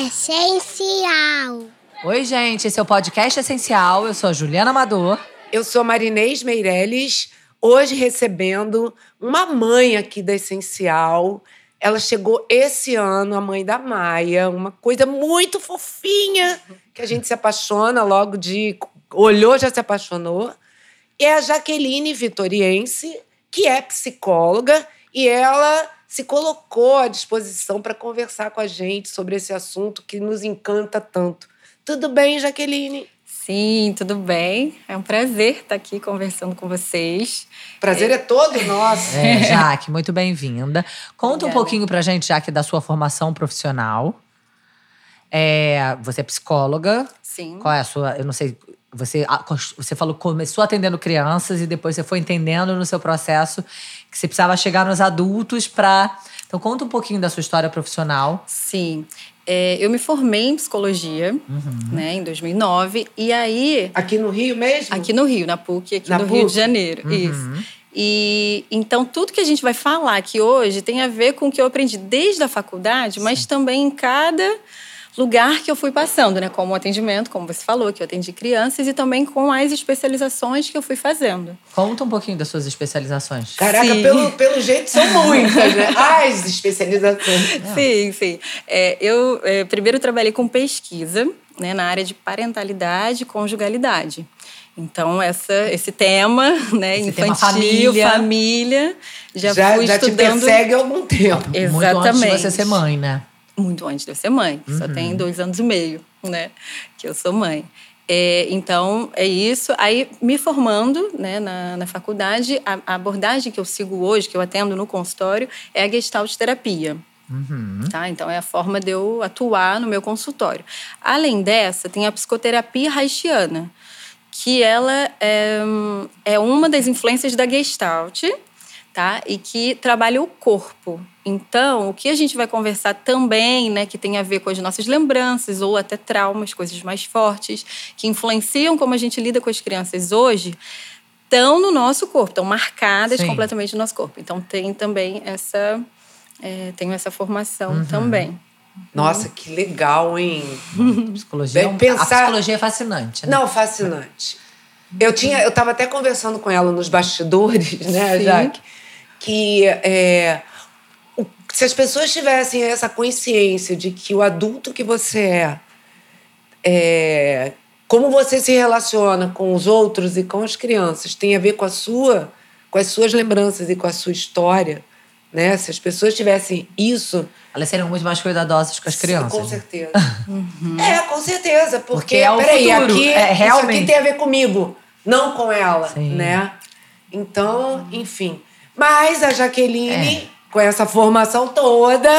Essencial. Oi, gente, esse é o Podcast Essencial. Eu sou a Juliana Amador. Eu sou Marinês Meirelles, hoje recebendo uma mãe aqui da Essencial. Ela chegou esse ano, a mãe da Maia, uma coisa muito fofinha, que a gente se apaixona logo de. Olhou, já se apaixonou. É a Jaqueline Vitoriense, que é psicóloga, e ela se colocou à disposição para conversar com a gente sobre esse assunto que nos encanta tanto. Tudo bem, Jaqueline? Sim, tudo bem. É um prazer estar aqui conversando com vocês. Prazer é, é todo nosso. É, Jaque, muito bem-vinda. Conta Obrigada. um pouquinho pra gente, Jaque, da sua formação profissional. É, você é psicóloga. Sim. Qual é a sua. Eu não sei. Você, você falou começou atendendo crianças e depois você foi entendendo no seu processo que você precisava chegar nos adultos para. Então, conta um pouquinho da sua história profissional. Sim. É, eu me formei em psicologia, uhum. né, em 2009. E aí. Aqui no Rio mesmo? Aqui no Rio, na PUC, aqui na no PUC? Rio de Janeiro. Uhum. Isso. E então tudo que a gente vai falar aqui hoje tem a ver com o que eu aprendi desde a faculdade, Sim. mas também em cada lugar que eu fui passando, né? Como atendimento, como você falou, que eu atendi crianças e também com as especializações que eu fui fazendo. Conta um pouquinho das suas especializações. Caraca, pelo, pelo jeito são muitas, né? As especializações. Sim, sim. É, eu é, primeiro trabalhei com pesquisa, né, na área de parentalidade e conjugalidade. Então, essa, esse tema, né, esse infantil, tema família, família, já, já fui já estudando. te persegue há algum tempo. Exatamente. Muito antes de você ser mãe, né? Muito antes de eu ser mãe. Uhum. Só tem dois anos e meio, né? Que eu sou mãe. É, então, é isso. Aí, me formando né, na, na faculdade, a, a, abordagem que eu sigo hoje, que eu atendo no consultório, é a gestalt terapia. Uhum. Tá? Então, é a forma de eu atuar no meu consultório. Além dessa, tem a psicoterapia haitiana, que ela é, é uma das influências da gestalt, tá? E que trabalha o corpo. Então, o que a gente vai conversar também, né, que tem a ver com as nossas lembranças ou até traumas, coisas mais fortes, que influenciam como a gente lida com as crianças hoje, estão no nosso corpo, estão marcadas Sim. completamente no nosso corpo. Então, tem também essa, é, tenho essa formação uhum. também. Nossa, que legal, hein? psicologia, é pensar... A psicologia é fascinante, né? Não, fascinante. Eu tinha, eu estava até conversando com ela nos bastidores, né, Sim. Jaque? Que é, se as pessoas tivessem essa consciência de que o adulto que você é, é como você se relaciona com os outros e com as crianças tem a ver com a sua, com as suas lembranças e com a sua história, né? Se as pessoas tivessem isso, elas seriam muito mais cuidadosas com as crianças. Com certeza. uhum. É, com certeza, porque, porque é o peraí, futuro. aqui é, realmente. isso aqui tem a ver comigo, não com ela, Sim. né? Então, enfim. Mas a Jaqueline é com essa formação toda,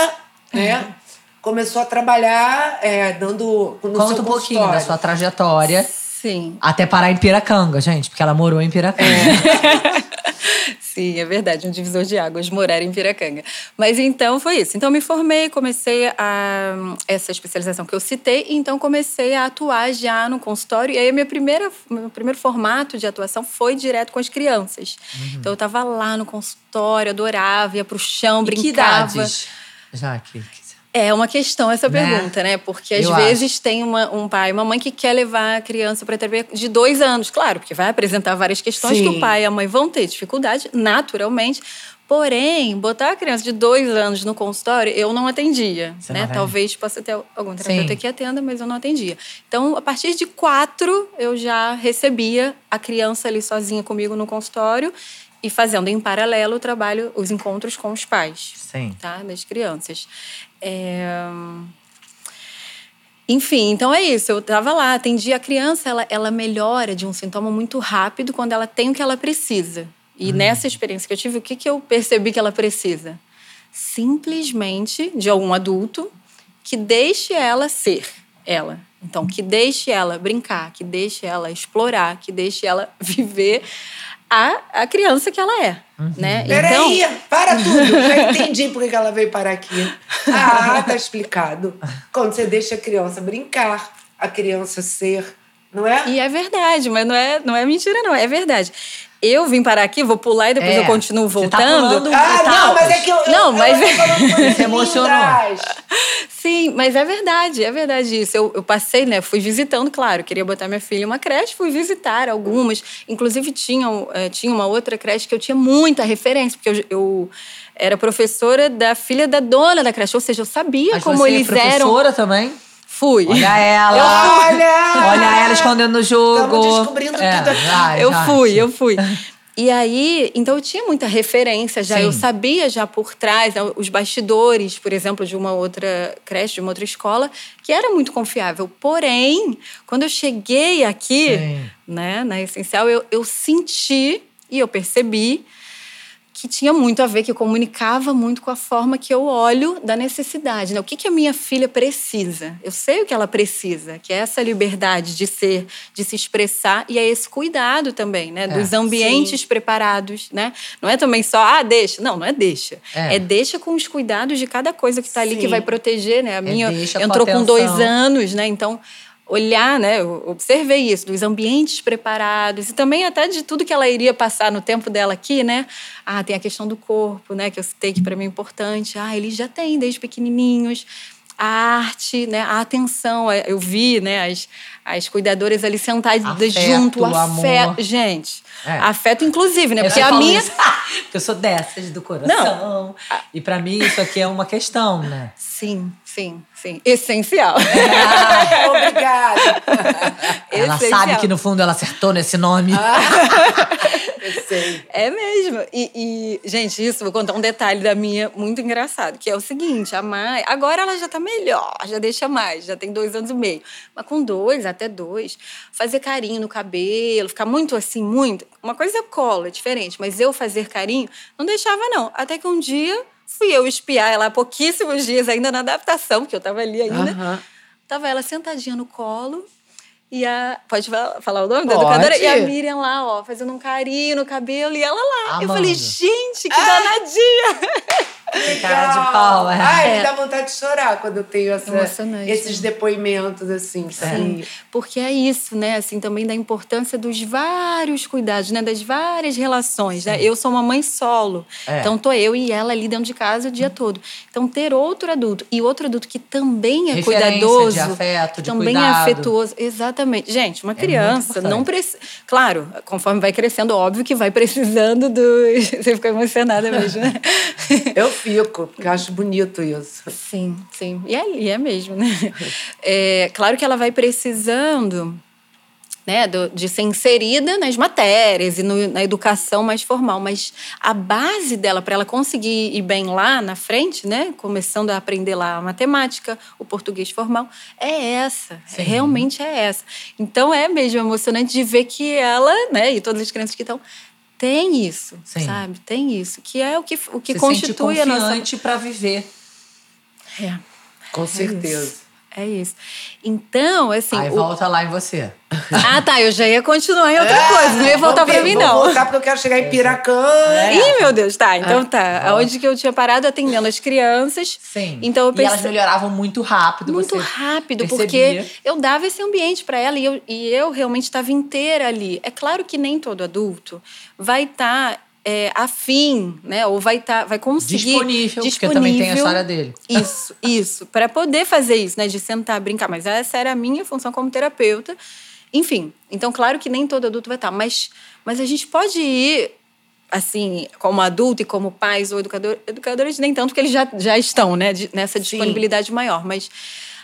né? Começou a trabalhar é, dando no Conta um pouquinho da sua trajetória. Sim. Até parar em Piracanga, gente, porque ela morou em Piracanga. É. Sim, é verdade, um divisor de águas morar em Piracanga. Mas então foi isso. Então me formei, comecei a essa especialização que eu citei, e então comecei a atuar já no consultório. E aí minha primeira, meu primeiro formato de atuação foi direto com as crianças. Uhum. Então eu estava lá no consultório, adorava, ia pro chão, e brincava. Que idades? Já que é uma questão essa né? pergunta, né? Porque às Eu vezes acho. tem uma, um pai e uma mãe que quer levar a criança para terapia de dois anos. Claro, porque vai apresentar várias questões Sim. que o pai e a mãe vão ter dificuldade, naturalmente. Porém, botar a criança de dois anos no consultório, eu não atendia. Você né? Não Talvez possa ter algum terapeuta Sim. que atenda, mas eu não atendia. Então, a partir de quatro, eu já recebia a criança ali sozinha comigo no consultório e fazendo em paralelo o trabalho, os encontros com os pais. Sim. Tá? Das crianças. É... Enfim, então é isso. Eu estava lá, atendi a criança, ela, ela melhora de um sintoma muito rápido quando ela tem o que ela precisa. E hum. nessa experiência que eu tive, o que, que eu percebi que ela precisa? Simplesmente de algum adulto que deixe ela ser ela. Então, que deixe ela brincar, que deixe ela explorar, que deixe ela viver a, a criança que ela é. Uhum. Né? Peraí, então... para tudo. Já entendi por que ela veio parar aqui. Ah, tá explicado. Quando você deixa a criança brincar, a criança ser Não é? E é verdade, mas não é, não é mentira, não. É verdade. Eu vim parar aqui, vou pular e depois É. eu continuo Você tá voltando. pulando Ah, não, mas é que eu. eu- Não, eu mas- Se emocionou. Sim, mas é verdade, é verdade isso. Eu, eu passei, né? Fui visitando, claro, queria botar minha filha em uma creche, fui visitar algumas. Inclusive, tinha, eh, tinha uma outra creche que eu tinha muita referência, porque eu, eu era professora da filha da dona da creche, ou seja, eu sabia Mas como você eles é eram. professora também? Fui. Olha ela. Olha! Olha ela escondendo no jogo. Estamos descobrindo tudo aqui. vai, eu já. fui, eu fui. E aí, então eu tinha muita referência já, Sim. eu sabia já por trás, né, os bastidores, por exemplo, de uma outra creche, de uma outra escola, que era muito confiável. Porém, quando eu cheguei aqui, Sim. né, na Essencial, eu, eu senti e eu percebi que tinha muito a ver, que comunicava muito com a forma que eu olho da necessidade. Né? O que, que a minha filha precisa? Eu sei o que ela precisa, que é essa liberdade de ser, de se expressar, e é esse cuidado também, né? É, Dos ambientes preparados, né? Não é também só, ah, deixa. Não, não é deixa. É. É, deixa com os cuidados de cada coisa que está ali, Sim. que vai proteger, né? A minha É deixa com entrou com, dois anos, né? Então, olhar, né? Observei isso, dos ambientes preparados e também até de tudo que ela iria passar no tempo dela aqui, né? Ah, tem a questão do corpo, né? Que eu citei que para mim é importante. Ah, eles já têm desde pequenininhos. A arte, né? A atenção. Eu vi, né? As, as cuidadoras ali sentadas Afeto, junto, o amor. afeto. Gente, É. afeto inclusive, né? Eu Porque a minha... isso, Porque eu sou dessas do coração. E pra mim isso aqui é uma questão, né? Sim, sim, sim. Essencial. Obrigada. Ela Essencial. sabe que no fundo ela acertou nesse nome. Eu sei. É mesmo. E, e, gente, isso, vou contar um detalhe da minha muito engraçado, que é o seguinte: a Mai, agora ela já tá melhor, já deixa mais, já tem dois anos e meio. Mas com dois, até dois, fazer carinho no cabelo, ficar muito assim, muito. Uma coisa é colo, é diferente, mas eu fazer carinho, não deixava, não. Até que um dia fui eu espiar ela há pouquíssimos dias, ainda na adaptação, porque eu tava ali ainda. Aham. Tava ela sentadinha no colo. E a. Pode fa- falar o nome da Pode. educadora? E a Miriam lá, ó, fazendo um carinho no cabelo e ela lá. Eu Amando. falei, gente, que danadinha! Tem cara de pau, é. Ai, É. me dá vontade de chorar quando eu tenho essa- esses depoimentos, assim. Sim. Porque é isso, né? Assim, também da importância dos vários cuidados, né? Das várias relações, né? Eu sou uma mãe solo. É. Então, tô eu e ela ali dentro de casa o dia todo. Então, ter outro adulto e outro adulto que também é Referência cuidadoso, de afeto, de também cuidado. é afetuoso. Exatamente. Gente, uma criança importante. não precisa. Claro, conforme vai crescendo, óbvio que vai precisando dos. Você fica emocionada mesmo, né? Eu fico, porque eu acho bonito isso. Sim, sim. E é, e é mesmo, né? É, claro que ela vai precisando né, do- de ser inserida nas matérias e no- na educação mais formal, mas a base dela para ela conseguir ir bem lá na frente, né, começando a aprender lá a matemática, o português formal, é essa, Sim. realmente é essa. Então é mesmo emocionante de ver que ela, né, e todas as crianças que estão tem isso, Sim. sabe? Tem isso, que é o que, o que Se constitui sente a nossa pra viver. é. Com certeza. É isso. Então, assim. Aí o- volta lá em você. Ah, tá. Eu já ia continuar em outra coisa. Não ia voltar ver, mim, vou não. voltar porque eu quero chegar em Piracã. Ih, meu Deus, tá. Então tá. volta. Aonde que eu tinha parado atendendo as crianças. Sim. Então eu E elas melhoravam muito rápido. Muito você rápido, percebia. porque eu dava esse ambiente para ela e eu, e eu realmente estava inteira ali. É claro que nem todo adulto vai estar afim, né? Ou vai estar, vai conseguir Disponível, porque também tem a disponível. história dele. Isso, isso. Para poder fazer isso, né? De sentar, brincar. Mas essa era a minha função como terapeuta. Enfim, então, claro que nem todo adulto vai estar. Mas, mas a gente pode ir, assim, como adulto e como pais ou educador, educadores, nem tanto, porque eles já, já estão, né? de- nessa disponibilidade maior. Mas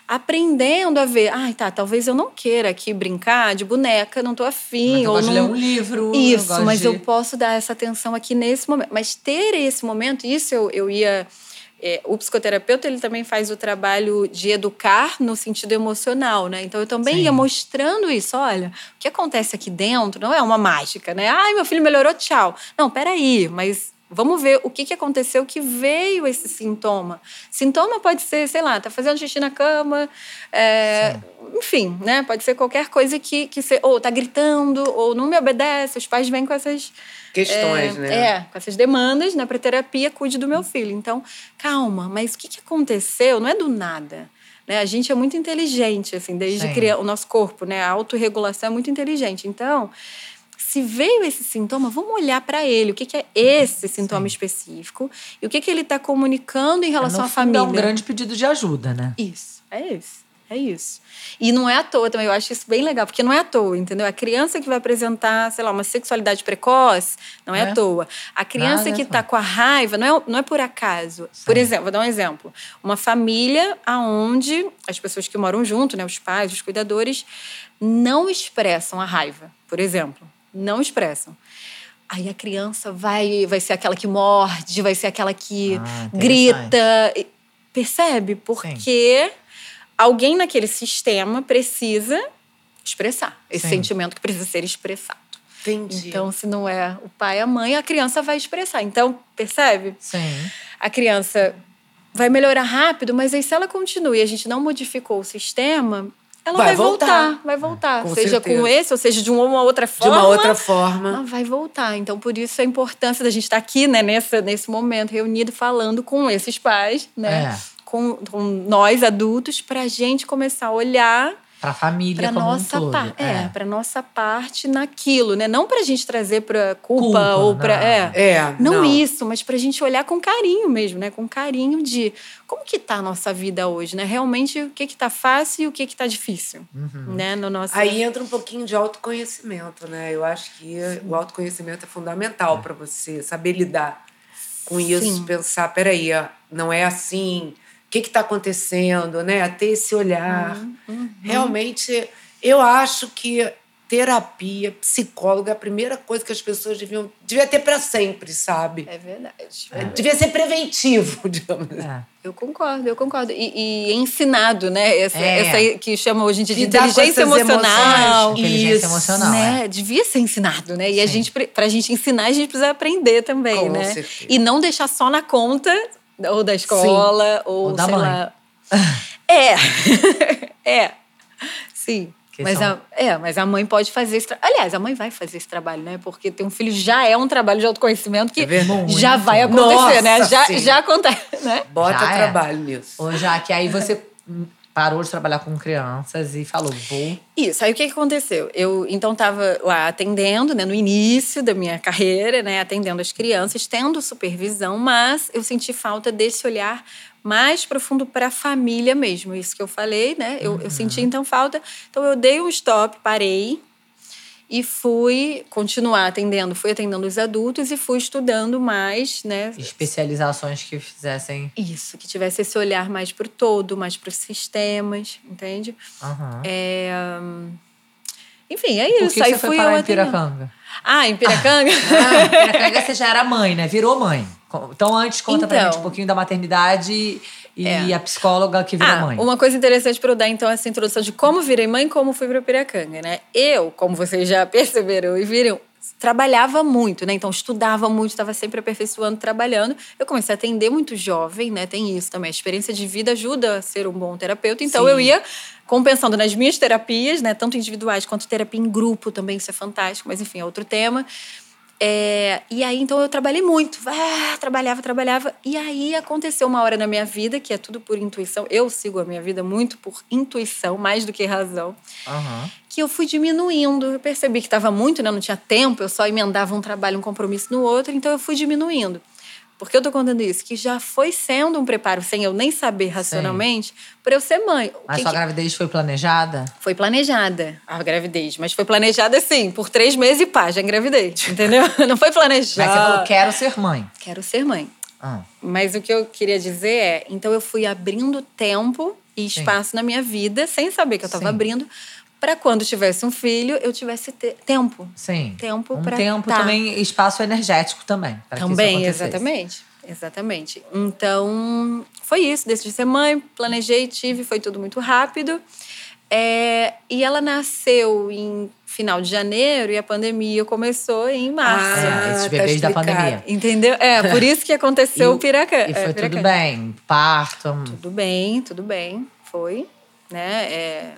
aprendendo a ver, ai, tá, talvez eu não queira aqui brincar de boneca, não tô afim. Mas eu ou não... ler um livro. Isso, eu mas de... eu posso dar essa atenção aqui nesse momento. Mas ter esse momento, isso eu, eu ia. é, o psicoterapeuta ele também faz o trabalho de educar no sentido emocional, né? Então eu também Sim. ia mostrando isso. Olha, o que acontece aqui dentro não é uma mágica, né? Ai, meu filho melhorou, tchau. Não, peraí, mas vamos ver o que, que aconteceu que veio esse sintoma. Sintoma pode ser, sei lá, tá fazendo xixi na cama, é, enfim, né? Pode ser qualquer coisa que, que você, ou tá gritando, ou não me obedece. Os pais vêm com essas Questões, é, né? É, com essas demandas, né, para terapia, cuide do meu filho. Então, calma, mas o que, que aconteceu? Não é do nada. né? A gente é muito inteligente, assim, desde criança. O nosso corpo, né? A autorregulação é muito inteligente. Então, se veio esse sintoma, vamos olhar para ele. O que, que é esse sintoma Sim. específico? E o que, que ele está comunicando em relação no à família? É um grande pedido de ajuda, né? Isso, é isso. É isso. E não é à toa também, eu acho isso bem legal, porque não é à toa, entendeu? A criança que vai apresentar, sei lá, uma sexualidade precoce, não é, É. à toa. A criança Nada é que está com a raiva, não é, não é por acaso. Por Sim. exemplo, vou dar um exemplo. Uma família aonde as pessoas que moram junto, né, os pais, os cuidadores, não expressam a raiva, por exemplo. Não expressam. Aí a criança vai, vai ser aquela que morde, vai ser aquela que Ah, grita. Percebe? Porque alguém naquele sistema precisa expressar esse Sim. sentimento que precisa ser expressado. Entendi. Então, se não é o pai, a mãe, a criança vai expressar. Então, percebe? Sim. A criança vai melhorar rápido, mas aí se ela continua e a gente não modificou o sistema, ela vai, Vai voltar. voltar. vai voltar. Com seja com certeza. esse, ou seja de uma outra de forma. uma outra forma. Ela vai voltar. Então, por isso a importância da gente estar aqui, né, nessa, nesse momento, reunido, falando com esses pais, né? É. Com, com nós adultos, para a gente começar a olhar Pra família para como nossa um todo. parte, é, para nossa parte naquilo, né? Não para a gente trazer para culpa, Culpa, ou para não. é, É, não, isso, mas para a gente olhar com carinho mesmo, né? Com carinho de como que tá a nossa vida hoje, né? Realmente o que que tá fácil e o que que tá difícil, Uhum. né? No nosso Aí entra um pouquinho de autoconhecimento, né? Eu acho que o autoconhecimento é fundamental para você saber lidar com isso, Sim. pensar, peraí, não é assim, o que está acontecendo, né? Ter esse olhar. Uhum, Realmente, eu acho que terapia, psicólogo é a primeira coisa que as pessoas deviam devia ter para sempre, sabe? é verdade. Devia ser preventivo, digamos. assim. É. Eu concordo, eu concordo. E, e ensinado, né? Essa, É. essa que chama hoje em dia de inteligência emocional. emoções. Inteligência Isso, emocional. né? é. Devia ser ensinado, né? E a Sim. gente, pra gente ensinar, a gente precisa aprender também, Com né? certeza. E não deixar só na conta ou da escola ou, Ou da sei mãe. lá. É. é. Sim. Que Mas são- a, é, mas a mãe pode fazer esse trabalho. Aliás, a mãe vai fazer esse trabalho, né? Porque ter um filho já é um trabalho de autoconhecimento que É já vai acontecer, né? Nossa, Já, sim. já acontece, né? Bota Já é. trabalho nisso. Ô, Jaque, aí você parou de trabalhar com crianças e falou, vou. Isso, aí o que, aconteceu? Eu então estava lá atendendo, né, no início da minha carreira, né, atendendo as crianças, tendo supervisão, mas eu senti falta desse olhar mais profundo para a família mesmo, isso que eu falei, né? Eu, eu senti então falta, então eu dei um stop, parei e fui continuar atendendo, fui atendendo os adultos e fui estudando mais, né? Especializações que fizessem. Isso, que tivesse esse olhar mais para o todo, mais para os sistemas, entende? Aham. É, hum, Enfim, é Por isso. que Aí você foi fui parar eu em. Piracanga? Ah, em Piracanga? Ah, Piracanga você já era mãe, né? Virou mãe. Então, antes, conta pra Então. gente um pouquinho da maternidade e É. a psicóloga que virou ah, mãe. uma coisa interessante para eu dar, então, essa introdução de como virei mãe e como fui para Piracanga, né? Eu, como vocês já perceberam e viram, trabalhava muito, né? Então, estudava muito, estava sempre aperfeiçoando, trabalhando. Eu comecei a atender muito jovem, né? Tem isso também. A experiência de vida ajuda a ser um bom terapeuta. Então, Sim. eu ia compensando nas minhas terapias, né? Tanto individuais quanto terapia em grupo também, isso é fantástico. Mas, enfim, é outro tema. É, e aí, então, eu trabalhei muito. Ah, trabalhava, trabalhava. E aí, aconteceu uma hora na minha vida, que é tudo por intuição. Eu sigo a minha vida muito por intuição, mais do que razão. Aham. Que eu fui diminuindo. Eu percebi que estava muito, né? Não tinha tempo. Eu só emendava um trabalho, um compromisso no outro. Então, eu fui diminuindo. Por que eu tô contando isso? Que já foi sendo um preparo, sem eu nem saber racionalmente, para eu ser mãe. O Mas que sua que- gravidez foi planejada? foi planejada a gravidez, mas foi planejada assim, por três meses e pá, já engravidei, entendeu? Não foi planejada. Mas você falou, quero ser mãe. Quero ser mãe. Ah, Mas o que eu queria dizer é, então eu fui abrindo tempo e espaço na minha vida, sem saber que eu estava Sim. abrindo, para quando tivesse um filho, eu tivesse te- tempo. sim. Tempo um pra tempo tá. também, espaço energético também. Também, exatamente. Exatamente. Então, foi isso. Decidi ser mãe, planejei, tive, foi tudo muito rápido. É, e ela nasceu em final de janeiro e a pandemia começou em março. É, esses tá bebês da explicado. pandemia. Entendeu? É, por isso que aconteceu E o piraca. E foi é, tudo bem. Parto. Tudo bem, tudo bem. Foi, né? É,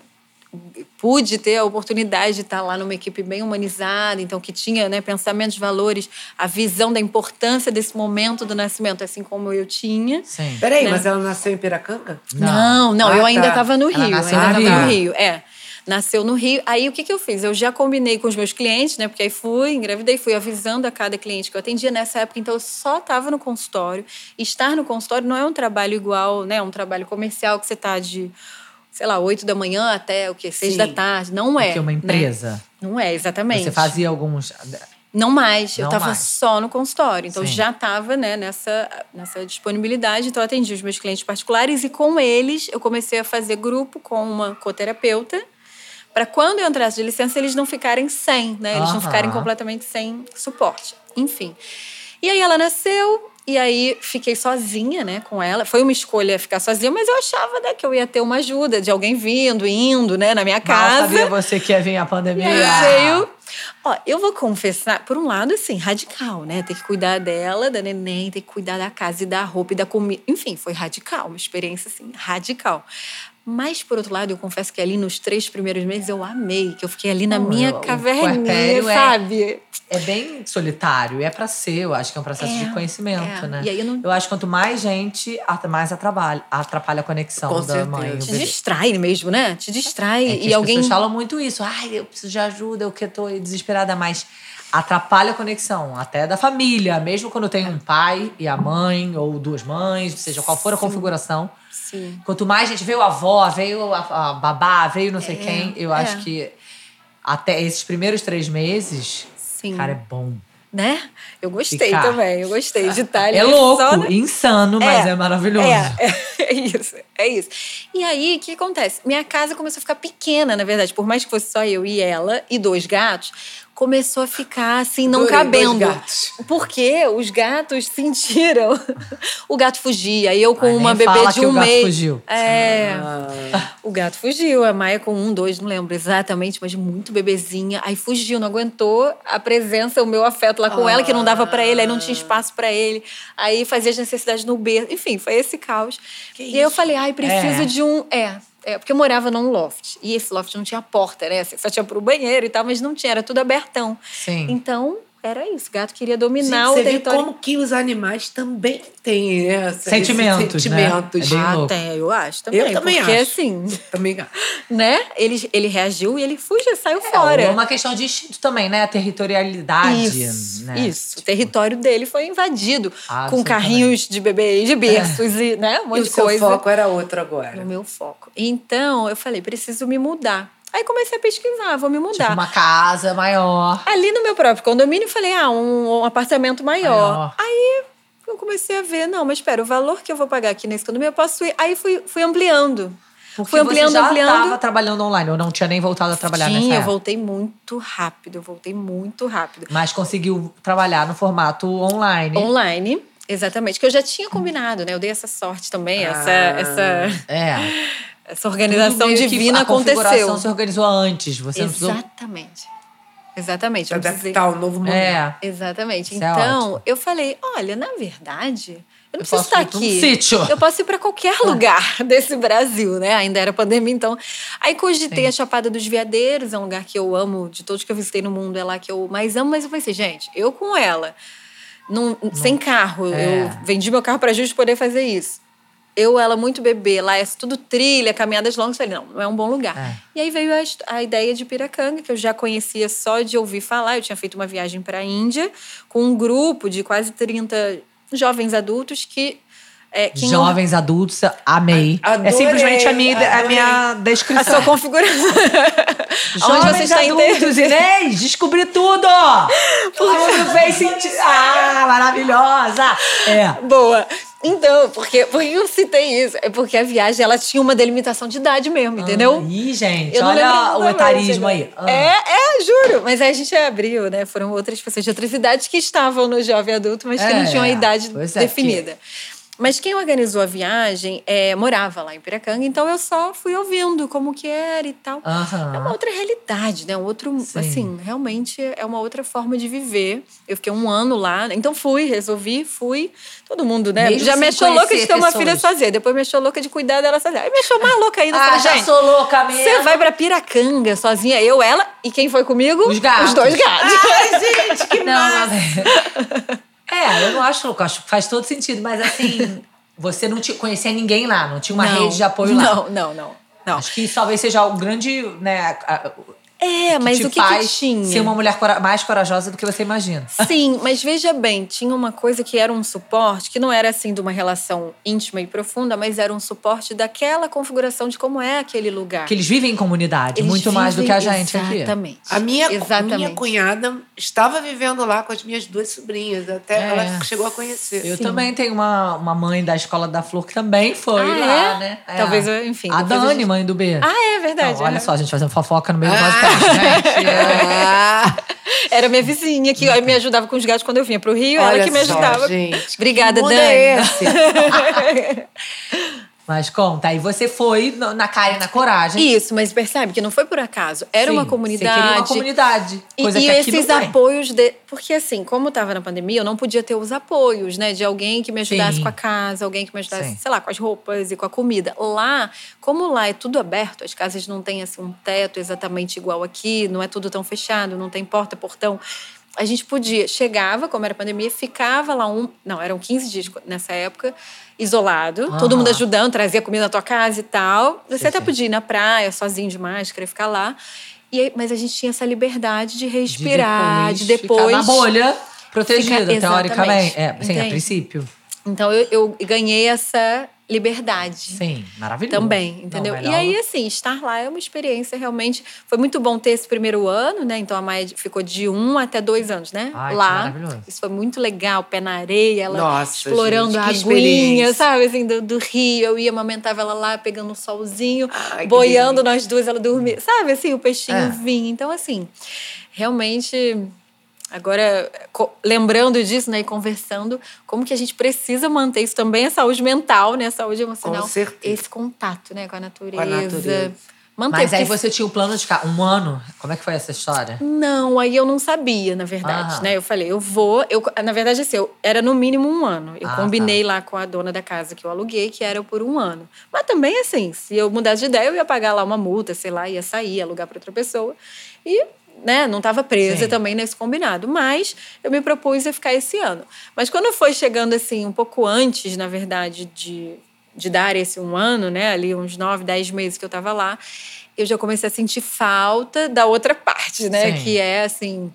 pude ter a oportunidade de estar lá numa equipe bem humanizada, então que tinha né, pensamentos, valores, a visão da importância desse momento do nascimento, assim como eu tinha. Sim. Peraí, Né? mas ela nasceu em Piracanga? Não, não, Ah, eu ainda tá. estava no Ela Rio, nasceu ainda no estava no Rio. Rio, é. Nasceu no Rio. Aí o que, que eu fiz? Eu já combinei com os meus clientes, né? Porque aí fui, engravidei, fui avisando a cada cliente que eu atendia nessa época, então eu só estava no consultório. Estar no consultório não é um trabalho igual, né? Um trabalho comercial que você está de, sei lá, 8 da manhã até o quê? 6 Sim. da tarde. Não é. Porque uma né? empresa. Não é, exatamente. Você fazia alguns. Não mais, eu Não estava mais. só no consultório. Então Sim. já estava né, nessa, nessa disponibilidade. Então eu atendi os meus clientes particulares e com eles eu comecei a fazer grupo com uma coterapeuta para quando eu entrasse de licença eles não ficarem sem, né? Eles não ficarem completamente sem suporte. Enfim. E aí ela nasceu e aí fiquei sozinha, né, com ela. Foi uma escolha ficar sozinha, mas eu achava né, que eu ia ter uma ajuda de alguém vindo, indo, né, na minha Mal casa. sabia você que ia vir a E pandemia. aí veio. Ó, eu vou confessar, por um lado, assim, radical, né? Ter que cuidar dela, da neném, ter que cuidar da casa e da roupa e da comida. Enfim, foi radical, uma experiência, assim, radical. Mas, por outro lado, eu confesso que ali nos três primeiros meses eu amei, que eu fiquei ali na minha o caverninha, é- sabe? É bem solitário, e é pra ser, eu acho que é um processo É, de conhecimento, é. né? E aí eu não- acho que quanto mais gente, mais atrapalha, atrapalha a conexão Com da certeza. mãe. Te distrai mesmo, né? Te distrai. É que e as alguém. pessoas falam muito isso. Ai, eu preciso de ajuda, eu que tô desesperada, mas atrapalha a conexão, até da família, mesmo quando tem um pai e a mãe, ou duas mães, seja qual for a configuração. Sim. Quanto mais gente veio a avó, veio a, a babá, veio não sei É, quem, eu é. acho que até esses primeiros três meses, Sim. cara, é bom. Né? Eu gostei Ficar. também. Eu gostei de estar ali. É louco, só na- insano, mas é, maravilhoso. É, é, é isso, é isso. E aí, o que acontece? Minha casa começou a ficar pequena, na verdade. Por mais que fosse só eu e ela e dois gatos, começou a ficar assim, não Adorei, cabendo. Porque os gatos sentiram. o gato fugia, e eu com Ai, uma bebê fala de que o um gato mês. fugiu. É. Ah, O gato fugiu, a Maia com um, dois, não lembro exatamente, mas muito bebezinha. Aí fugiu, não aguentou a presença, o meu afeto lá com ela, que não dava pra ele, aí não tinha espaço pra ele. Aí fazia as necessidades no berço. Enfim, foi esse caos. Que e aí eu falei, ai, preciso É. de um. É. É, porque eu morava num loft. E esse loft não tinha porta, né? Assim, Só tinha pro banheiro e tal, mas não tinha, era tudo abertão. Sim. Então, era isso. O gato queria Gente, dominar o você vê território. como que os animais também têm né, essa- esses Sentimentos, né? sentimentos. É Ah, louco. tem, eu acho também. Eu também porque, acho. assim, Também acho. né? Ele, ele reagiu e ele fugiu, saiu É, fora. É uma questão de instinto também, né? A territorialidade. Isso, né? isso. O território dele foi invadido com Absolutamente. carrinhos de bebê e de berços e, né, um E monte o de seu coisa. foco era outro agora. No meu foco. Então, eu falei, preciso me mudar. Aí comecei a pesquisar, vou me mudar. Tipo, uma casa maior. Ali no meu próprio condomínio, eu falei, ah, um, um apartamento maior. Maior. Aí eu comecei a ver, não, mas espera, o valor que eu vou pagar aqui nesse condomínio, eu posso ir. Aí fui, fui ampliando. Porque fui ampliando, você já ampliando. estava trabalhando online, ou não tinha nem voltado a trabalhar Sim, nessa eu época. voltei muito rápido, eu voltei muito rápido. Mas conseguiu trabalhar no formato online. Online, exatamente. Que eu já tinha combinado, né? Eu dei essa sorte também, essa, Ah. essa, É. essa organização divina aconteceu. se organizou antes. Você. Exatamente. Exatamente. Precisei- adaptar o novo momento. É. Exatamente. Isso é então, ótimo. eu falei: olha, na verdade, eu não Eu preciso posso estar um aqui. sítio. Eu posso ir para qualquer lugar desse Brasil, né? Ainda era pandemia, então. Aí cogitei Sim. a Chapada dos Veadeiros, é um lugar que eu amo, de todos que eu visitei no mundo, é lá que eu mais amo, mas eu pensei, gente, eu com ela, num- sem carro, É. eu vendi meu carro para justo poder fazer isso. Eu, ela, muito bebê, lá é tudo trilha, caminhadas longas. Falei, não, não é um bom lugar. É. E aí veio a, a ideia de Piracanga, que eu já conhecia só de ouvir falar. Eu tinha feito uma viagem para a Índia com um grupo de quase 30 jovens adultos que. É, que Jovens adultos, amei. Adorei, é simplesmente a minha, a minha A descrição. sua configuração. Onde Jovens você está adultos, Inês, descobri tudo! Tudo fez sentido. Ah, maravilhosa! É. Boa. Então, porque, por que eu citei isso? É porque a viagem ela tinha uma delimitação de idade mesmo, entendeu? Ih, gente, Eu olha o etarismo aí. Ah. É, é, juro. Mas aí a gente abriu, né? Foram outras pessoas de outras idades que estavam no jovem adulto, mas que É, não tinham a idade é, definida. Mas quem organizou a viagem é, morava lá em Piracanga, então eu só fui ouvindo como que era e tal. Aham. É uma outra realidade, né? Um outro, Sim. assim, realmente é uma outra forma de viver. Eu fiquei um ano lá, então fui, resolvi, fui. Todo mundo, né? Mesmo Já me achou louca de ter uma pessoas. filha sozinha. Depois me achou louca de cuidar dela sozinha. Aí me achou mais louca ainda. Ah, falei, já sou louca mesmo. você vai pra Piracanga sozinha, eu, ela e quem foi comigo? Os gatos. Os dois gatos. Ai, gente, que Não, massa! É, eu não acho louco, acho que faz todo sentido, mas assim, você não te conhecia ninguém lá, não tinha uma Não, rede de apoio lá. Não, não, não. não. Acho que isso talvez seja o grande, né, a- É, mas te o que, faz que tinha? ser uma mulher cora- mais corajosa do que você imagina. Sim, mas veja bem, tinha uma coisa que era um suporte, que não era assim de uma relação íntima e profunda, mas era um suporte daquela configuração de como é aquele lugar. Porque eles vivem em comunidade, Eles muito mais do que a gente aqui. Exatamente. A minha, Exatamente. minha cunhada estava vivendo lá com as minhas duas sobrinhas, até É. ela chegou a conhecer. Eu também tenho uma, uma mãe da Escola da Flor que também foi Ah, lá, é? né? É. Talvez eu- enfim, A depois a Dani, gente- mãe do B. Ah, é verdade. Não, olha é. só, a gente fazendo fofoca no meio do Ah. podcast, gente. Ah, Era minha vizinha que me ajudava com os gatos quando eu vinha pro Rio, ela olha que me só, ajudava. gente. Obrigada, que mundo Dani. é esse? Mas conta, aí você foi na cara e na coragem. Isso, mas percebe que não foi por acaso. Era Sim, uma Você comunidade. queria uma comunidade. E, Coisa e que aqui esses não tem. apoios de. Porque, assim, como eu tava na pandemia, eu não podia ter os apoios, né? De alguém que me ajudasse Sim. com a casa, alguém que me ajudasse, Sim. sei lá, com as roupas e com a comida. Lá, como lá é tudo aberto, as casas não têm assim, um teto exatamente igual aqui, não é tudo tão fechado, não tem porta, portão. A gente podia, chegava, como era pandemia, ficava lá um. Não, eram 15 dias nessa época, isolado, todo mundo ajudando, trazia comida na tua casa e tal. Você Sim, até sim. podia ir na praia, sozinho de máscara, ficar lá. E aí- mas a gente tinha essa liberdade de De respirar, de ficar depois. na bolha, protegida, teoricamente. É, sim, a Entende? princípio. Então eu, eu ganhei essa liberdade. Sim, maravilhoso. Também, entendeu? Não, e aí, assim, estar lá é uma experiência realmente. Foi muito bom ter esse primeiro ano, né? Então a Maia ficou de um até dois anos, né? Ai, lá. Isso foi muito legal, pé na areia, ela Nossa, explorando gente, a aguinha, sabe? Assim, do, do rio. Eu ia, amamentava ela lá, pegando um solzinho, Ai, boiando nós duas, ela dormia. Sabe, assim, o peixinho É. vinha. Então, assim, realmente. Agora, lembrando disso, né, e conversando, como que a gente precisa manter isso também, a saúde mental, né, a saúde emocional. Com certeza. Esse contato, né, com a natureza. natureza. Manter. Mas aí você tinha o plano de ficar um ano? Como é que foi essa história? Não, aí eu não sabia, na verdade, Ah. né? Eu falei, eu vou. Eu, na verdade, assim, eu, era no mínimo um ano. Eu Ah, combinei lá com a dona da casa que eu aluguei, que era por um ano. Mas também, assim, se eu mudasse de ideia, eu ia pagar lá uma multa, sei lá, ia sair, alugar para outra pessoa. E, né, não estava presa Sim. também nesse combinado. Mas eu me propus a ficar esse ano. Mas quando foi chegando, assim, um pouco antes, na verdade, de, de dar esse um ano, né? Ali uns nove, dez meses que eu estava lá, eu já comecei a sentir falta da outra parte, né? Sim. Que é assim.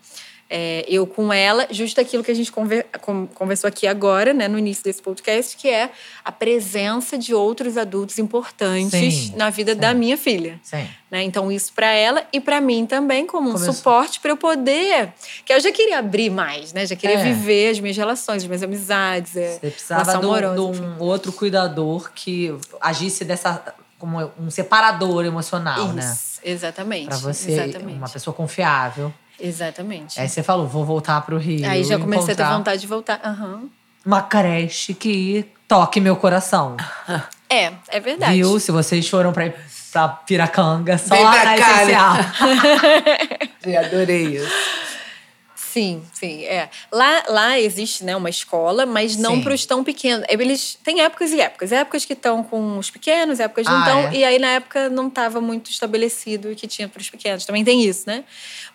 É, eu com ela, justo aquilo que a gente conver- con- conversou aqui agora, né, no início desse podcast, que é a presença de outros adultos importantes Sim, na vida sim. da minha filha. Sim. Né? Então, isso para ela e para mim também, como um Começou. suporte para eu poder. Que eu já queria abrir mais, né? Já queria É. viver as minhas relações, as minhas amizades. é, Você precisava de um, de um outro cuidador que agisse dessa como um separador emocional, né? Isso, exatamente. Pra você, exatamente. uma pessoa confiável. Exatamente. Aí você falou, vou voltar pro Rio. Aí já comecei a ter vontade de voltar. Aham. Uma creche que toque meu coração. É, é verdade. Viu? Se vocês foram pra, ir pra Piracanga, só Vem pra na cá, né? essencial. Eu adorei isso. Sim, sim, é. Lá, lá existe né, uma escola, mas não Sim. para os tão pequenos. Eles têm épocas e épocas. Épocas que estão com os pequenos, épocas que não Ah, estão. é? E aí, na época, não estava muito estabelecido o que tinha para os pequenos. Também tem isso, né?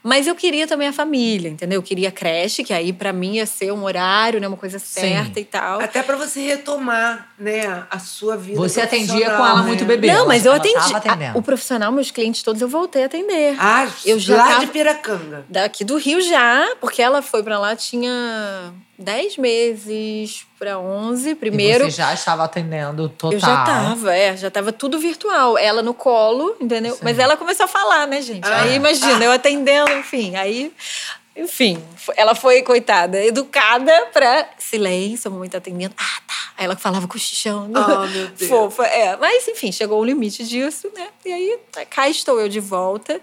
Mas eu queria também a família, entendeu? Eu queria a creche, que aí, para mim, ia ser um horário, né? Uma coisa certa e tal. Até pra você retomar, né, a sua vida. Você atendia com ela né? muito bebê. Não, mas eu atendi. a- o profissional, meus clientes todos, eu voltei a atender. Ah, Eu já lá tava- de Piracanga. Daqui do Rio já, porque ela foi pra lá, tinha 10 meses pra 11. Primeiro, E você já estava atendendo total. eu já tava, é, já tava tudo virtual. Ela no colo, entendeu? Sim. Mas ela começou a falar, né, gente? Ah. Aí imagina, eu atendendo, enfim. Aí, enfim, ela foi, coitada, educada pra silêncio, muito atendendo. Ah, tá. Aí ela falava cochichando. Oh, meu Deus. Fofa, é. Mas, enfim, chegou o limite disso, né? E aí, cá estou eu de volta.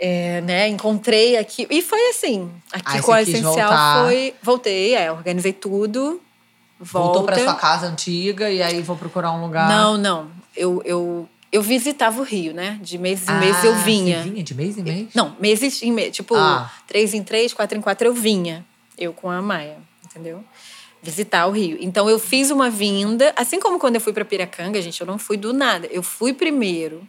É, né, encontrei aqui. E foi assim. Aqui com a Essencial voltar. foi. Voltei, é, organizei tudo. volta. Voltou pra sua casa antiga e aí vou procurar um lugar. Não, não. Eu, eu, eu visitava o Rio, né? De mês em mês Ah, eu vinha. Você vinha de mês em mês? Não, meses em mês. Tipo, Ah. três em três, quatro em quatro eu vinha. Eu com a Maia, entendeu? Visitar o Rio. Então eu fiz uma vinda, assim como quando eu fui pra Piracanga, gente, eu não fui do nada. Eu fui primeiro,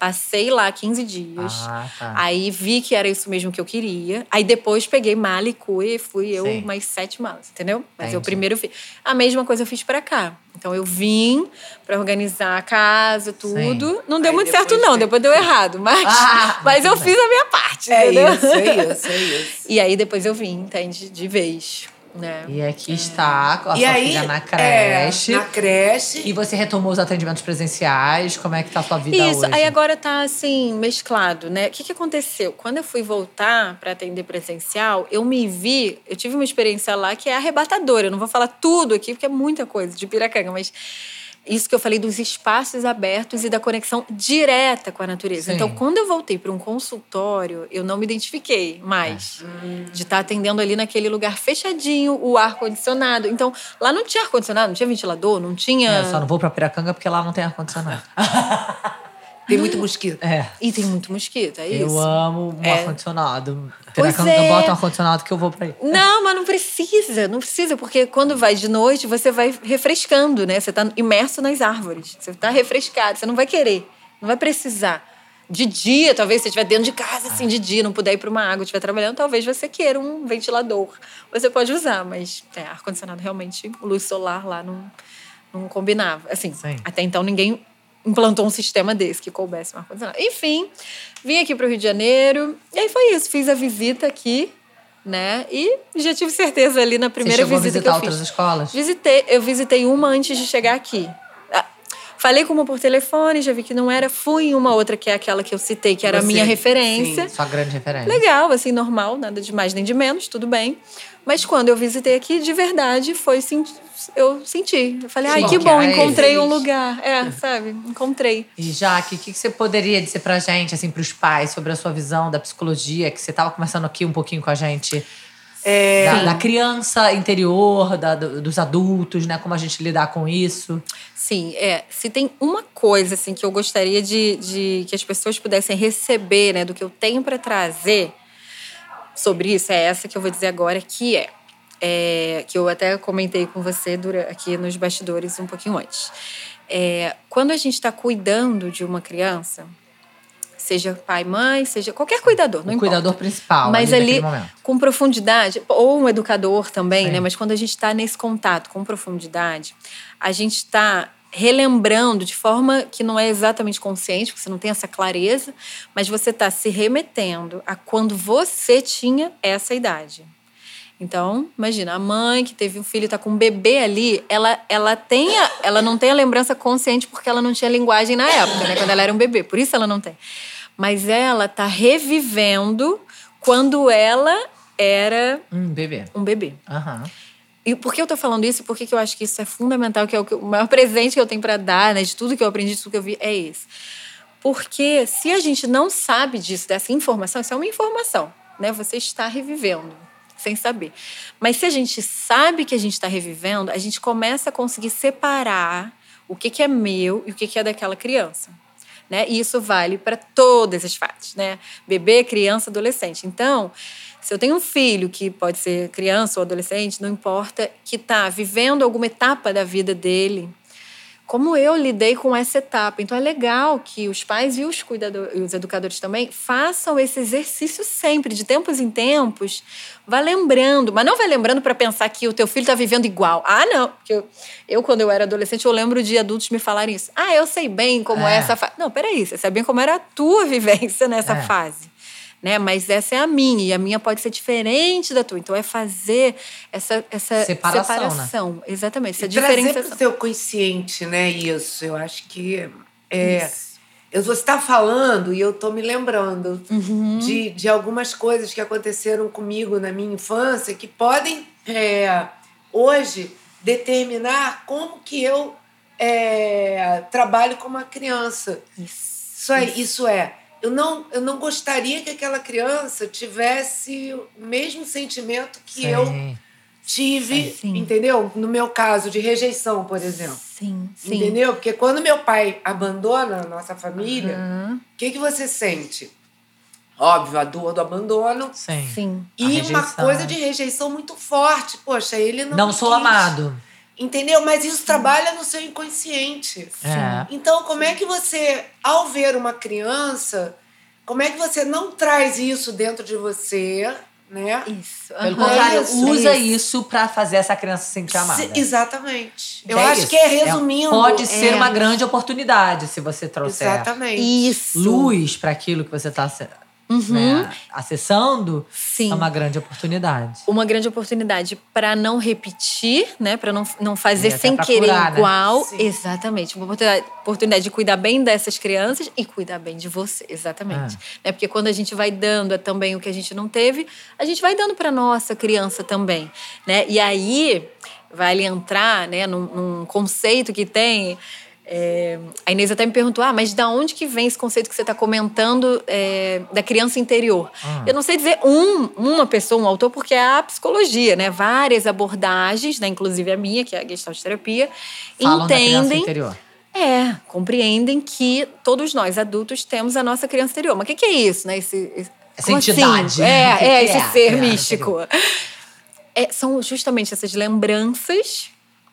passei lá 15 dias. Ah, tá. Aí vi que era isso mesmo que eu queria. Aí depois peguei mala e cui, e fui eu Sim. mais sete malas, entendeu? Mas eu Entendi. primeiro fiz. A mesma coisa eu fiz pra cá. Então eu vim pra organizar a casa, tudo. Não deu Aí muito certo, não. tem- Depois deu errado. Mas, Ah, mas eu fiz a minha parte, É entendeu? isso, é isso, é isso. E aí depois eu vim, entende? De vez. Né? E aqui está com a e sua aí, filha na é, creche. na creche. E você retomou os atendimentos presenciais? Como é que tá a sua vida Isso, hoje? aí agora tá assim, mesclado, né? O que, que aconteceu? Quando eu fui voltar para atender presencial, eu me vi, eu tive uma experiência lá que é arrebatadora. Eu não vou falar tudo aqui, porque é muita coisa de Piracanga, mas isso que eu falei dos espaços abertos e da conexão direta com a natureza. Sim. Então, quando eu voltei para um consultório, eu não me identifiquei mais de estar atendendo ali naquele lugar fechadinho, o ar condicionado. Então, lá não tinha ar condicionado, não tinha ventilador, não tinha. É, Eu só não vou pra Piracanga porque lá não tem ar-condicionado. Tem muito mosquito. É. E tem muito mosquito, é Eu isso. amo um É. ar-condicionado. Pois Piracanga é. bota um ar-condicionado que eu vou pra aí. Não, mas não precisa, não precisa, porque quando vai de noite, você vai refrescando, né? Você tá imerso nas árvores. Você tá refrescado, você não vai querer, não vai precisar. De dia, talvez você estiver dentro de casa, assim, de dia, não puder ir para uma água, estiver trabalhando, talvez você queira um ventilador. Você pode usar, mas é, ar-condicionado realmente, luz solar lá não, não combinava. Assim, Sim. até então ninguém implantou um sistema desse que coubesse um ar-condicionado. Enfim, vim aqui para o Rio de Janeiro, e aí foi isso, fiz a visita aqui, né? E já tive certeza ali na primeira você visita a que eu fiz. outras escolas? Visitei, eu visitei uma antes de chegar aqui. Falei com uma por telefone, já vi que não era. Fui em uma outra, que é aquela que eu citei, que era a minha referência. Sua grande referência. Legal, assim, normal, nada de mais nem de menos, tudo bem. Mas quando eu visitei aqui, de verdade, foi sim, eu senti. Eu falei, ai, que bom, encontrei um lugar. É, sabe? Encontrei. E Jaque, o que que você poderia dizer pra gente, assim, pros pais, sobre a sua visão da psicologia, que você tava conversando aqui um pouquinho com a gente, É, da, da criança interior, da- do- dos adultos, né? Como a gente lidar com isso. Sim, é. Se tem uma coisa assim que eu gostaria de, de que as pessoas pudessem receber, né, do que eu tenho para trazer sobre isso, é essa que eu vou dizer agora, que é, é, que eu até comentei com você aqui nos bastidores um pouquinho antes. É, quando a gente está cuidando de uma criança, seja pai, mãe, seja qualquer cuidador, não o importa. cuidador principal Mas ali, ali, com profundidade, ou um educador também, Sim. né? Mas quando a gente está nesse contato com profundidade, a gente está relembrando de forma que não é exatamente consciente, porque você não tem essa clareza, mas você está se remetendo a quando você tinha essa idade. Então, imagina, a mãe que teve um filho e está com um bebê ali, ela, ela, tem a- ela não tem a lembrança consciente porque ela não tinha linguagem na época, né? Quando ela era um bebê. Por isso ela não tem. Mas ela está revivendo quando ela era Hum, bebê. um bebê. Aham. E por que eu tô falando isso? Porque que eu acho que isso é fundamental, que é o, que- o maior presente que eu tenho para dar, né? De tudo que eu aprendi, de tudo que eu vi, é esse. Porque se a gente não sabe disso, dessa informação, isso é uma informação, né? Você está revivendo, sem saber. Mas se a gente sabe que a gente está revivendo, a gente começa a conseguir separar o que, que é meu e o que, que é daquela criança. Né? E isso vale para todas as fases, né? Bebê, criança, adolescente. Então, se eu tenho um filho que pode ser criança ou adolescente, não importa, que está vivendo alguma etapa da vida dele, como eu lidei com essa etapa. Então é legal que os pais e os cuidadores, e os educadores também façam esse exercício sempre, de tempos em tempos, vá lembrando, mas não vai lembrando para pensar que o teu filho está vivendo igual. Ah, não, porque eu, eu quando eu era adolescente eu lembro de adultos me falarem isso. Ah, eu sei bem como é, É. essa fase. Não, peraí, você sabe bem como era a tua vivência nessa É. fase né? Mas essa é a minha e a minha pode ser diferente da tua. Então é fazer essa essa Separação, né? separação. exatamente, essa E trazer para o diferenciação. seu consciente, né? Isso. Eu acho que é. Eu, você está falando e eu estou me lembrando Uhum. de, de algumas coisas que aconteceram comigo na minha infância que podem é, hoje determinar como que eu é, trabalho com uma criança. Isso é, isso é. Eu não, eu não gostaria que aquela criança tivesse o mesmo sentimento que eu Sim. tive, Sim. entendeu? No meu caso de rejeição, por exemplo. Sim, sim. Entendeu? Porque quando meu pai abandona a nossa família, o Uhum. que, que você sente? Óbvio, a dor do abandono. Sim. Sim. E uma coisa de rejeição muito forte. Poxa, ele não. Não sou quis. amado. Entendeu? Mas isso trabalha no seu inconsciente. É. Então, como é que você, ao ver uma criança, como é que você não traz isso dentro de você, né? Isso. Pelo aham. contrário, isso, usa isso. isso pra fazer essa criança se sentir amada. Se- exatamente. Eu É acho isso. que é resumindo. pode ser é, uma grande oportunidade se você trouxer Exatamente. Isso. luz para aquilo que você está Uhum. acessando. Sim. É uma grande oportunidade. uma grande oportunidade para não repetir, né? Para não, não fazer sem querer curar, né? igual. Sim. Exatamente. Uma oportunidade, oportunidade de cuidar bem dessas crianças e cuidar bem de você. Exatamente. Né? Porque quando a gente vai dando também o que a gente não teve, a gente vai dando para nossa criança também, né? E aí vale entrar, né, num, num conceito que tem é, a Inês até me perguntou: ah, mas da onde que vem esse conceito que você está comentando é, da criança interior? Ah. Eu não sei dizer um, uma pessoa, um autor, porque é a psicologia, né? Várias abordagens, né? inclusive a minha, que é a Gestalt Terapia, Falam entendem. interior. É, compreendem que todos nós adultos temos a nossa criança interior. Mas o que, que é isso, né? Esse, esse- Essa como entidade, Assim? né? É, que é, que esse é ser místico. É, são justamente essas lembranças,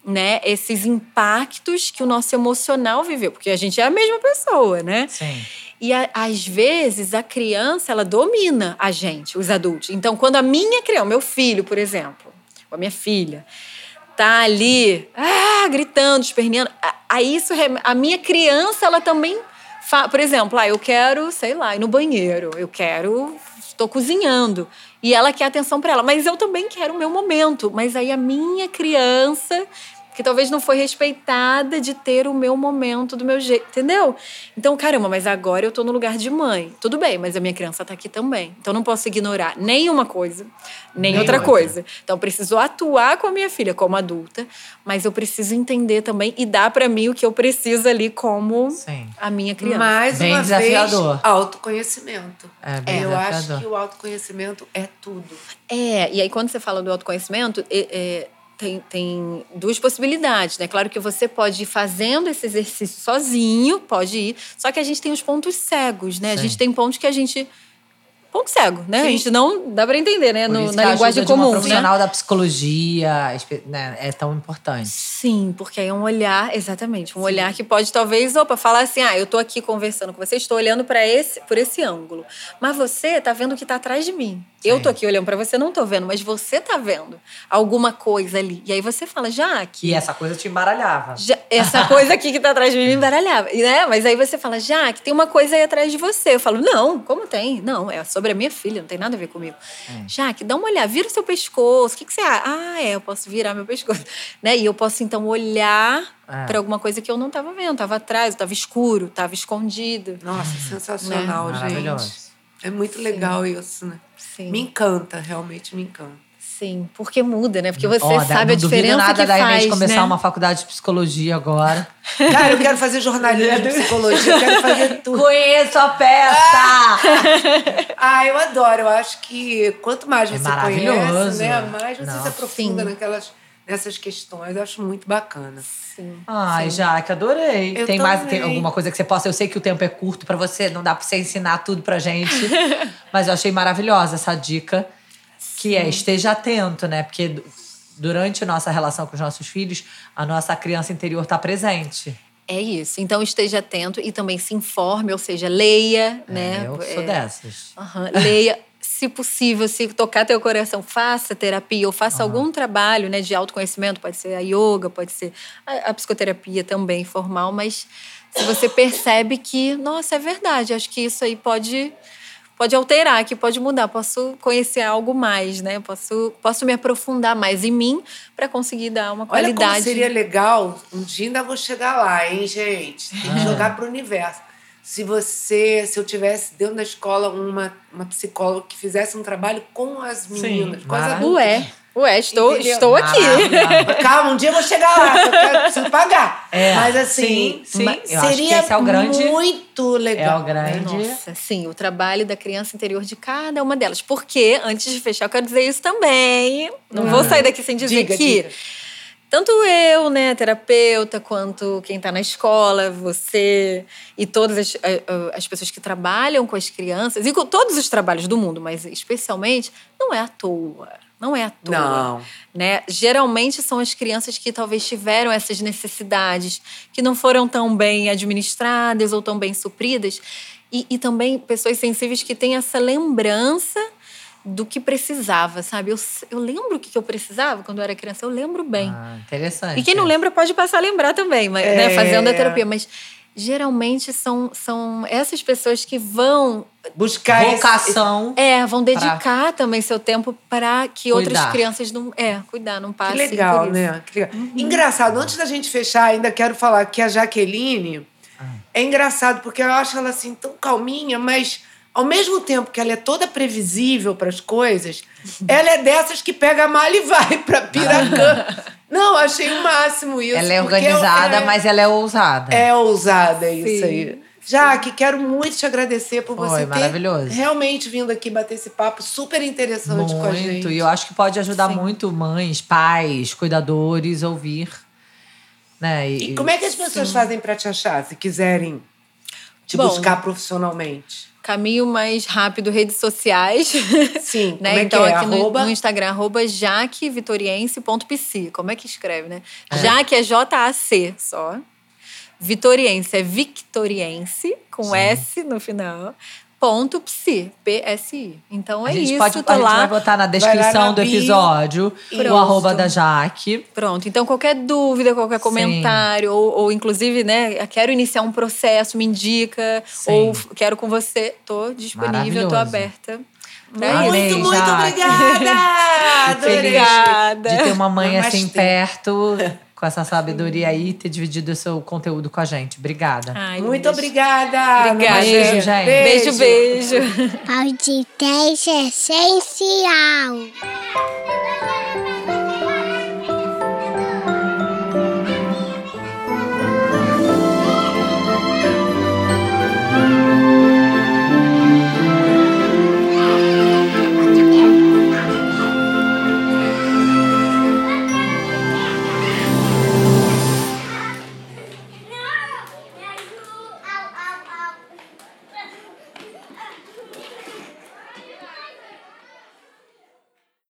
né? Esses impactos que o nosso emocional viveu. Porque a gente é a mesma pessoa, né? Sim. E a- às vezes a criança ela domina a gente, os adultos. Então, quando a minha criança, meu filho, por exemplo, ou a minha filha, tá ali, ah, gritando, esperneando, a- isso a minha criança ela também, fa- por exemplo, ah, eu quero, sei lá, ir no banheiro, eu quero, estou cozinhando e ela quer atenção para ela, mas eu também quero o meu momento. Mas aí a minha criança que talvez não foi respeitada de ter o meu momento do meu jeito, entendeu? Então, caramba, mas agora eu tô no lugar de mãe. Tudo bem, mas a minha criança tá aqui também. Então, eu não posso ignorar nem uma coisa, nem, Nem outra, outra. coisa. Então, eu preciso atuar com a minha filha como adulta, mas eu preciso entender também e dar pra mim o que eu preciso ali como Sim. a minha criança. Mais Bem uma desafiador. vez, autoconhecimento. É bem eu acho que o autoconhecimento é tudo. É, e aí quando você fala do autoconhecimento, é, é, tem, tem duas possibilidades, né? Claro que você pode ir fazendo esse exercício sozinho, pode ir, só que a gente tem os pontos cegos, né? A Sim. gente tem pontos que a gente. Ponto cego, né? A Sim. gente não dá pra entender, né? No- na a linguagem ajuda de uma comum, né? profissional da psicologia né, é tão importante. Sim, porque aí é um olhar, exatamente, um olhar que pode talvez, opa, falar assim, ah, eu tô aqui conversando com você, estou olhando para esse, por esse ângulo, mas você tá vendo o que tá atrás de mim. Eu tô aqui olhando para você, não tô vendo, mas você tá vendo alguma coisa ali. E aí você fala, já que E essa coisa te embaralhava. já- essa coisa aqui que tá atrás de mim me embaralhava. Né? Mas aí você fala, já que tem uma coisa aí atrás de você. Eu falo, não, como tem? Não, é sobre a minha filha, não tem nada a ver comigo. Já que dá uma olhada, vira o seu pescoço. O que, que você acha? Ah, é, eu posso virar meu pescoço. Né? E eu posso, então, olhar É. para alguma coisa que eu não tava vendo. Tava atrás, tava escuro, tava escondido. Nossa, sensacional, gente. É muito legal isso, né? Sim. Me encanta, realmente me encanta. Sim, porque muda, né? Porque você sabe a diferença nada que da faz, Inês começar né? uma faculdade de psicologia agora. Cara, eu quero fazer jornalismo, psicologia, eu quero fazer tudo. Conheço a peça! Ah, eu adoro. Eu acho que quanto mais É você conhece, né, mais você Não. se aprofunda Sim. naquelas, nessas questões. Eu acho muito bacana. Sim. Ai, Jaque, adorei. Eu tem mais tem alguma coisa que você possa? Eu sei que o tempo é curto pra você, não dá pra você ensinar tudo pra gente. mas eu achei maravilhosa essa dica, que é esteja atento, né? Porque du- durante a nossa relação com os nossos filhos, a nossa criança interior tá presente. É isso. Então esteja atento e também se informe, ou seja, leia, né? É, eu sou É, dessas. Leia, se possível, se tocar teu coração, faça terapia ou faça algum trabalho né, de autoconhecimento, pode ser a yoga, pode ser a, a psicoterapia também formal, mas se você percebe que, nossa, é verdade, acho que isso aí pode pode alterar, que pode mudar, posso conhecer algo mais, né? Posso posso me aprofundar mais em mim para conseguir dar uma Olha qualidade. como seria legal. Um dia ainda vou chegar lá, hein, gente? Tem que Ah. jogar pro universo. Se você, se eu tivesse dentro da escola uma, uma psicóloga que fizesse um trabalho com as meninas, com as adultas. Ué, Ué, estou, Entendeu? estou aqui. Maravilhosa. Calma, um dia eu vou chegar lá, eu quero, preciso pagar. É, Mas assim, sim, sim. seria é o grande- muito legal. É o grande. Nossa, sim, o trabalho da criança interior de cada uma delas. Porque, antes de fechar, eu quero dizer isso também. Não vou sair daqui sem dizer Diga, que diga. Tanto eu, né, terapeuta, quanto quem está na escola, você e todas as, as pessoas que trabalham com as crianças, e com todos os trabalhos do mundo, mas especialmente, não é à toa. Não é à toa. Não. Né? Geralmente são as crianças que talvez tiveram essas necessidades, que não foram tão bem administradas ou tão bem supridas. E, e também pessoas sensíveis que têm essa lembrança do que precisava, sabe? Eu, eu lembro o que que eu precisava quando eu era criança, eu lembro bem. Ah, interessante. E quem não lembra pode passar a lembrar também, mas, né, É. fazendo a terapia. Mas geralmente são, são essas pessoas que vão Buscar esse- Vocação. é, vão dedicar também seu tempo para que outras Cuidar. crianças não. É, cuidar, não Que passem legal, por isso. né? Que legal. Engraçado, antes da gente fechar, ainda quero falar que a Jaqueline é engraçado, porque eu acho ela assim tão calminha, mas ao mesmo tempo que ela é toda previsível para as coisas, ela é dessas que pega a mala e vai para Piracã. Não, achei o máximo isso. Ela é porque organizada, é- mas ela é ousada. É ousada isso Sim. aí. Jaque, quero muito te agradecer por Foi você ter maravilhoso. realmente vindo aqui bater esse papo super interessante com a gente. Muito. E eu acho que pode ajudar muito mães, pais, cuidadores a ouvir. Né? E como é que as pessoas fazem para te achar, se quiserem te Bom. buscar profissionalmente? Caminho mais rápido, redes sociais. Sim, né? como é então, que é? aqui no, Arroba? no Instagram, arroba jaquevitoriense.pc. Como é que escreve, né? Jaque é J-A-C só. Vitoriense é Victoriense, com S no final. Ponto psi, P-S-I. Então é a gente isso, pode, tô a gente lá. vai botar na descrição na do episódio o arroba da Jaque. Pronto, então qualquer dúvida, qualquer comentário, ou, ou inclusive, né, quero iniciar um processo, me indica, Sim. ou quero com você, tô disponível, tô aberta. isso. Amei, Muito, muito Jaque. obrigada! Adorei. Obrigada. De ter uma mãe Namastê. assim perto, com essa sabedoria aí, ter dividido o seu conteúdo com a gente. Obrigada. Ai, Muito beijo. obrigada! Obrigada. Beijo, gente. Beijo, beijo. Podcast essencial.